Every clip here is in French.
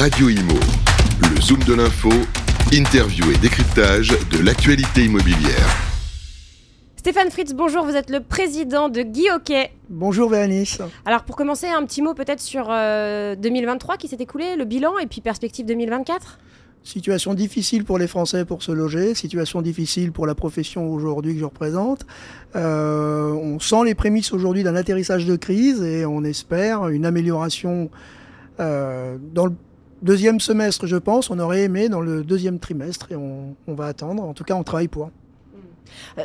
Radio Imo. Le Zoom de l'info, interview et décryptage de l'actualité immobilière. Stéphane Fritz, bonjour, vous êtes le président de Guy Hockey. Bonjour Béanice. Alors pour commencer, un petit mot peut-être sur 2023 euh, qui s'est écoulé, le bilan et puis perspective 2024 Situation difficile pour les Français pour se loger, situation difficile pour la profession aujourd'hui que je représente. Euh, on sent les prémices aujourd'hui d'un atterrissage de crise et on espère une amélioration euh, dans le deuxième semestre, je pense. On aurait aimé dans le deuxième trimestre et on, va attendre. En tout cas, on travaille pour.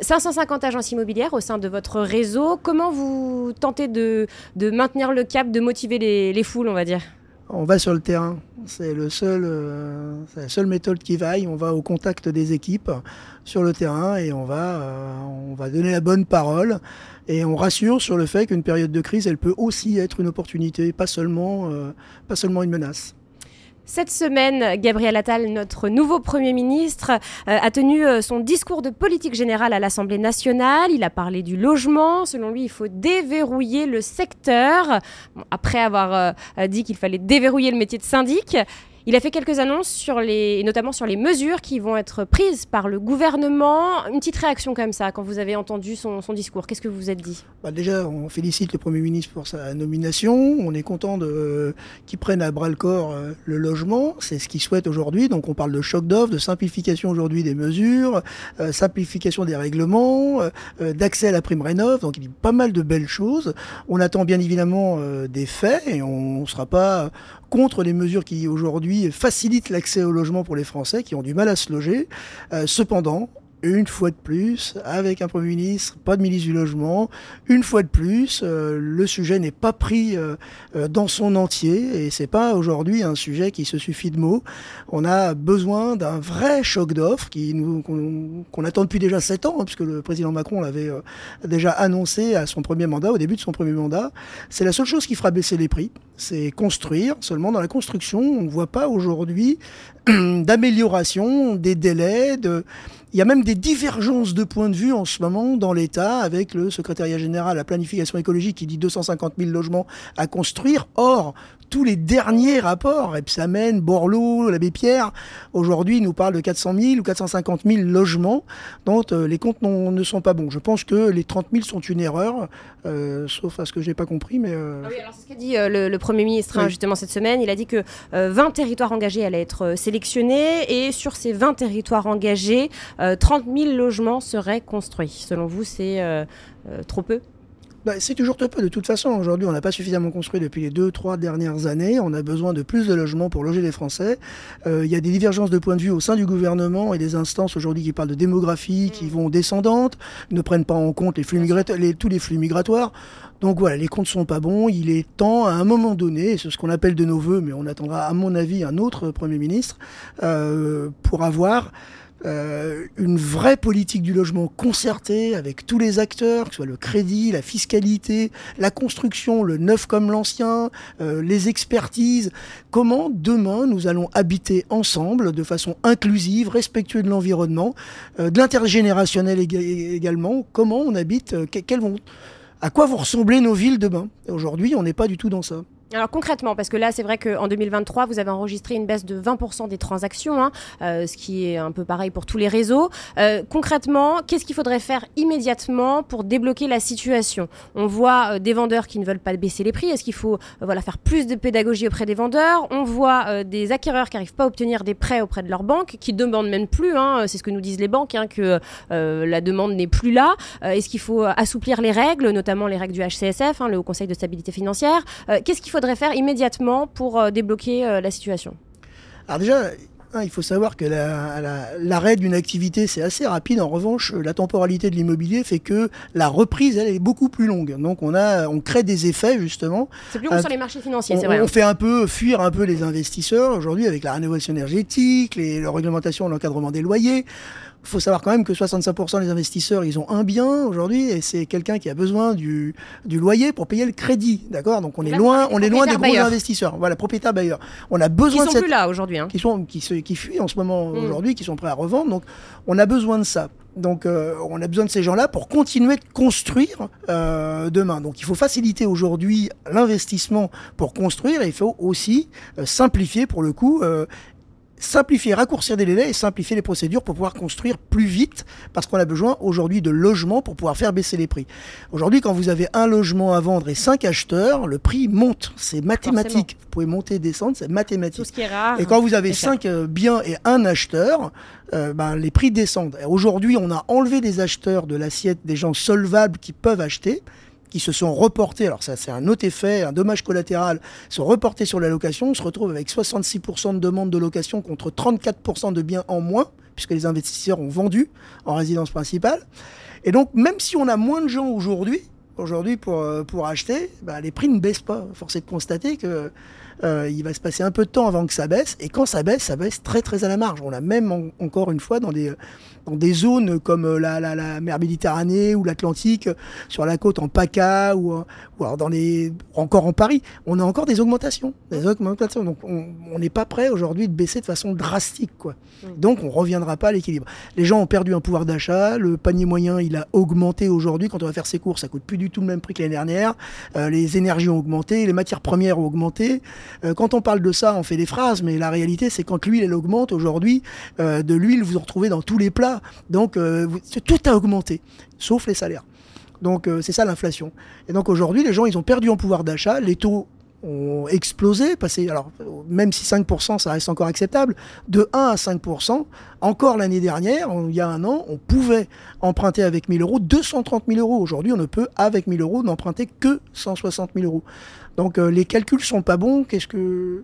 550 euh, agences immobilières au sein de votre réseau. Comment vous tentez de, maintenir le cap, de motiver les foules, on va dire? On va sur le terrain. C'est le seul, euh, la seule méthode qui vaille. On va au contact des équipes sur le terrain et on va, euh, on va donner la bonne parole. Et on rassure sur le fait qu'une période de crise, elle peut aussi être une opportunité, pas seulement, euh, pas seulement une menace. Cette semaine, Gabriel Attal, notre nouveau Premier ministre, euh, a tenu euh, son discours de politique générale à l'Assemblée nationale. Il a parlé du logement. Selon lui, il faut déverrouiller le secteur. après avoir euh, dit qu'il fallait déverrouiller le métier de syndic, il a fait quelques annonces sur les, notamment sur les mesures qui vont être prises par le gouvernement. Une petite réaction comme ça quand vous avez entendu son, discours. Qu'est-ce que vous vous êtes dit? Bah Déjà, on félicite le Premier ministre pour sa nomination. On est content de, qu'il prenne à bras le corps euh, le logement. C'est ce qu'il souhaite aujourd'hui. Donc on parle de choc d'offre, de simplification aujourd'hui des mesures, euh, simplification des règlements, euh, d'accès à la prime rénov. Donc il dit pas mal de belles choses. On attend bien évidemment des faits et on ne sera pas contre les mesures qui aujourd'hui facilitent l'accès au logement pour les Français qui ont du mal à se loger. Euh, cependant, une fois de plus, avec un Premier ministre, pas de ministre du Logement, une fois de plus, euh, le sujet n'est pas pris euh, euh, dans son entier et c'est pas aujourd'hui un sujet qui se suffit de mots. On a besoin d'un vrai choc d'offres qui qu'on attend depuis déjà sept ans, hein, puisque le président Macron l'avait déjà annoncé à son premier mandat, au début de son premier mandat. C'est la seule chose qui fera baisser les prix, c'est construire. Seulement dans la construction, on ne voit pas aujourd'hui d'amélioration des délais, de il y a même des divergences de points de vue en ce moment dans l'État avec le secrétariat général à la planification écologique qui dit 250 000 logements à construire. Or, tous les derniers rapports, Epsamen, Borloo, l'abbé Pierre, aujourd'hui nous parlent de 400 000 ou 450 000 logements dont euh, les comptes ne sont pas bons. Je pense que les 30 000 sont une erreur, euh, sauf à ce que je n'ai pas compris. Mais euh, ah oui, alors c'est ce qu'a dit le, Premier ministre hein, justement cette semaine. Il a dit que 20 territoires engagés allaient être sélectionnés et sur ces 20 territoires engagés, 30 000 logements seraient construits. Selon vous, c'est trop peu? Bah, c'est toujours trop peu. De toute façon, aujourd'hui, on n'a pas suffisamment construit depuis les deux, trois dernières années. On a besoin de plus de logements pour loger les Français. Euh, il y a des divergences de points de vue au sein du gouvernement et des instances aujourd'hui qui parlent de démographie, qui vont descendantes, ne prennent pas en compte les flux les, tous les flux migratoires. Donc voilà, les comptes sont pas bons. Il est temps, à un moment donné, et c'est ce qu'on appelle de nos voeux, mais on attendra, à mon avis, un autre Premier ministre, euh, pour avoir euh, une vraie politique du logement concertée avec tous les acteurs, que ce soit le crédit, la fiscalité, la construction, le neuf comme l'ancien, euh, les expertises. Comment demain nous allons habiter ensemble de façon inclusive, respectueuse de l'environnement, euh, de l'intergénérationnel également? Comment on habite, vont, à quoi vont ressembler nos villes demain? Aujourd'hui, on n'est pas du tout dans ça. Alors concrètement, parce que là, c'est vrai qu'en 2023, vous avez enregistré une baisse de 20% des transactions, hein, euh, ce qui est un peu pareil pour tous les réseaux. Euh, concrètement, qu'est-ce qu'il faudrait faire immédiatement pour débloquer la situation? On voit euh, des vendeurs qui ne veulent pas baisser les prix. Est-ce qu'il faut voilà, faire plus de pédagogie auprès des vendeurs? On voit des acquéreurs qui n'arrivent pas à obtenir des prêts auprès de leurs banques, qui demandent même plus, hein, c'est ce que nous disent les banques, hein, que la demande n'est plus là. Est-ce qu'il faut assouplir les règles, notamment les règles du HCSF, le Haut Conseil de stabilité financière? Faudrait faire immédiatement pour euh, débloquer euh, la situation Alors déjà, hein, il faut savoir que l'arrêt d'une activité, c'est assez rapide. En revanche, la temporalité de l'immobilier fait que la reprise, elle est beaucoup plus longue. Donc, on, a, on crée des effets, justement. C'est plus long sur les marchés financiers, c'est vrai. On hein. fait un peu fuir un peu les investisseurs aujourd'hui avec la rénovation énergétique, les, la réglementation, l'encadrement des loyers. Il faut savoir quand même que 65% des investisseurs, ils ont un bien aujourd'hui et c'est quelqu'un qui a besoin du, du loyer pour payer le crédit, d'accord? Donc on est loin, on est loin des gros investisseurs. Voilà, propriétaires bailleurs. On a besoin qui sont plus là aujourd'hui, hein. qui sont qui, qui fuient en ce moment mmh. aujourd'hui, qui sont prêts à revendre. Donc on a besoin de ça. Donc euh, on a besoin de ces gens-là pour continuer de construire euh, demain. Donc il faut faciliter aujourd'hui l'investissement pour construire et il faut aussi euh, simplifier pour le coup simplifier, raccourcir des délais et simplifier les procédures pour pouvoir construire plus vite parce qu'on a besoin aujourd'hui de logements pour pouvoir faire baisser les prix. Aujourd'hui, quand vous avez un logement à vendre et cinq acheteurs, le prix monte. C'est mathématique. Vous pouvez monter et descendre, c'est mathématique. Tout ce qui est rare. Et quand vous avez cinq euh, biens et un acheteur, euh, ben, les prix descendent. Aujourd'hui, on a enlevé des acheteurs de l'assiette des gens solvables qui peuvent acheter qui se sont reportés, alors ça c'est un autre effet, un dommage collatéral, sont reportés sur la location, on se retrouve avec 66% de demandes de location contre 34% de biens en moins, puisque les investisseurs ont vendu en résidence principale. Et donc même si on a moins de gens aujourd'hui, euh, pour acheter, bah, les prix ne baissent pas. Force est de constater que euh, il va se passer un peu de temps avant que ça baisse. Et quand ça baisse, ça baisse très très à la marge. On a même encore une fois dans des, dans des zones comme euh, la, la, la mer Méditerranée ou l'Atlantique, sur la côte en PACA ou, ou alors dans les, encore en Paris, on a encore des augmentations. Des augmentations. Donc on n'est pas prêt aujourd'hui de baisser de façon drastique. Quoi. Donc on reviendra pas à l'équilibre. Les gens ont perdu un pouvoir d'achat. Le panier moyen, il a augmenté aujourd'hui. Quand on va faire ses courses, ça coûte plus du tout le même prix que l'année dernière. Euh, les énergies ont augmenté, les matières premières ont augmenté. Euh, quand on parle de ça, on fait des phrases, mais la réalité, c'est quand l'huile, elle augmente aujourd'hui, euh, de l'huile, vous en retrouvez dans tous les plats. Donc, euh, tout a augmenté, sauf les salaires. Donc, c'est ça l'inflation. Et donc, aujourd'hui, les gens, ils ont perdu en pouvoir d'achat. Les taux ont explosé, passé, alors même si 5% ça reste encore acceptable, de 1 à 5%, encore l'année dernière, il y a un an, on pouvait emprunter avec 1000 euros 230 000 euros. Aujourd'hui, on ne peut, avec 1000 euros, n'emprunter que 160 000 euros. Donc euh, les calculs sont pas bons. Qu'est-ce que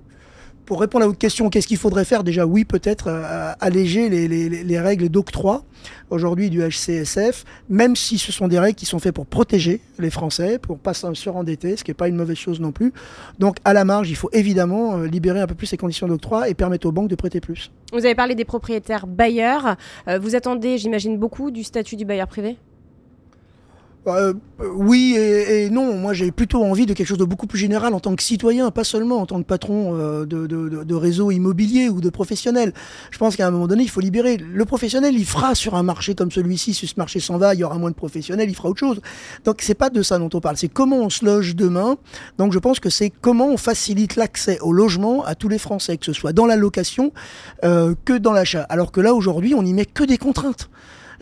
pour répondre à votre question, qu'est-ce qu'il faudrait faire Déjà, oui, peut-être euh, alléger les, les, les règles d'octroi aujourd'hui du HCSF, même si ce sont des règles qui sont faites pour protéger les Français, pour pas se surendetter, ce qui n'est pas une mauvaise chose non plus. Donc, à la marge, il faut évidemment euh, libérer un peu plus ces conditions d'octroi et permettre aux banques de prêter plus. Vous avez parlé des propriétaires bailleurs. vous attendez, j'imagine, beaucoup du statut du bailleur privé? Euh, oui et, non. Moi, j'ai plutôt envie de quelque chose de beaucoup plus général en tant que citoyen, pas seulement en tant que patron euh, de, de, de, réseau immobilier ou de professionnel. Je pense qu'à un moment donné, il faut libérer. Le professionnel, il fera sur un marché comme celui-ci, si ce marché s'en va, il y aura moins de professionnels, il fera autre chose. Donc, c'est pas de ça dont on parle. C'est comment on se loge demain. Donc, je pense que c'est comment on facilite l'accès au logement à tous les Français, que ce soit dans la location euh, que dans l'achat. Alors que là, aujourd'hui, on n'y met que des contraintes.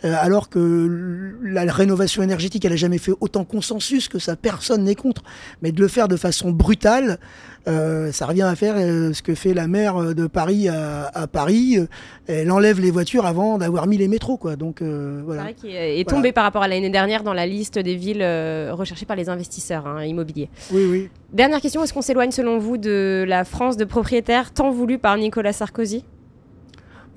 Euh, alors que la rénovation énergétique, elle n'a jamais fait autant consensus que ça, personne n'est contre. Mais de le faire de façon brutale, euh, ça revient à faire euh, ce que fait la maire de Paris à, Paris. Elle enlève les voitures avant d'avoir mis les métros, quoi. Donc voilà. C'est vrai est, tombé par rapport à l'année dernière dans la liste des villes recherchées par les investisseurs hein, immobiliers. Oui, oui. Dernière question est-ce qu'on s'éloigne selon vous de la France de propriétaires tant voulue par Nicolas Sarkozy?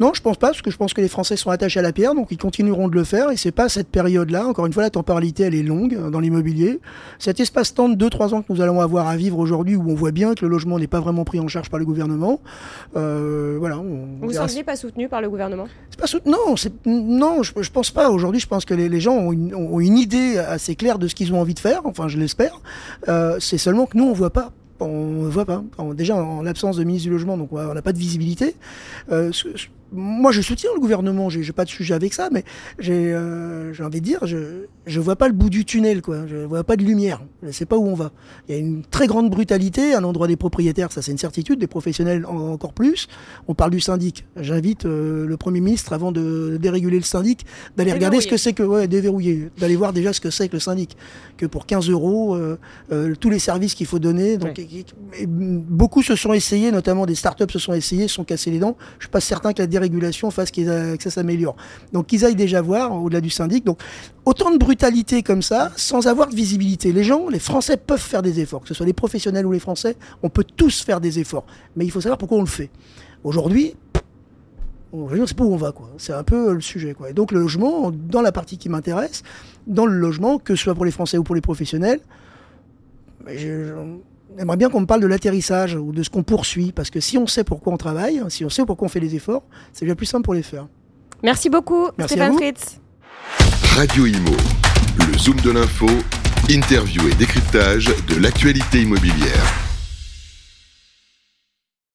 Non, je pense pas, parce que je pense que les Français sont attachés à la pierre, donc ils continueront de le faire. Et c'est pas cette période-là. Encore une fois, la temporalité, elle est longue euh, dans l'immobilier. Cet espace-temps de 2-3 ans que nous allons avoir à vivre aujourd'hui, où on voit bien que le logement n'est pas vraiment pris en charge par le gouvernement. Euh, voilà. On Vous ne seriez pas soutenu par le gouvernement? Pas Non, non, je, je pense pas. Aujourd'hui, je pense que les, gens ont une, ont une, idée assez claire de ce qu'ils ont envie de faire. Enfin, je l'espère. Euh, c'est seulement que nous, on voit pas on ne voit pas. déjà, en l'absence de ministre du Logement, donc on n'a pas de visibilité. Euh, moi, je soutiens le gouvernement, j'ai pas de sujet avec ça, mais j'ai euh, envie de dire, je je vois pas le bout du tunnel, quoi. Je vois pas de lumière. Je sais pas où on va. Il y a une très grande brutalité à l'endroit des propriétaires, ça c'est une certitude, des professionnels encore plus. On parle du syndic. J'invite euh, le Premier ministre, avant de déréguler le syndic, d'aller regarder ce que c'est que, ouais, déverrouiller, d'aller voir déjà ce que c'est que le syndic. Que pour 15 euros, euh, tous les services qu'il faut donner. Donc, beaucoup se sont essayés, notamment des startups se sont essayés, se sont cassés les dents. Je suis pas certain que la régulation fasse que ça s'améliore. Donc qu'ils aillent déjà voir au-delà du syndic. Donc autant de brutalité comme ça, sans avoir de visibilité. Les gens, les Français peuvent faire des efforts, que ce soit les professionnels ou les Français, on peut tous faire des efforts. Mais il faut savoir pourquoi on le fait. Aujourd'hui, je ne sais pas où on va, quoi. C'est un peu le sujet, quoi. Et donc le logement, dans la partie qui m'intéresse, dans le logement, que ce soit pour les Français ou pour les professionnels, je, J'aimerais bien qu'on me parle de l'atterrissage ou de ce qu'on poursuit, parce que si on sait pourquoi on travaille, si on sait pourquoi on fait les efforts, c'est bien plus simple pour les faire. Merci beaucoup, Stéphane Fritz. Radio Imo, le zoom de l'info, interview et décryptage de l'actualité immobilière.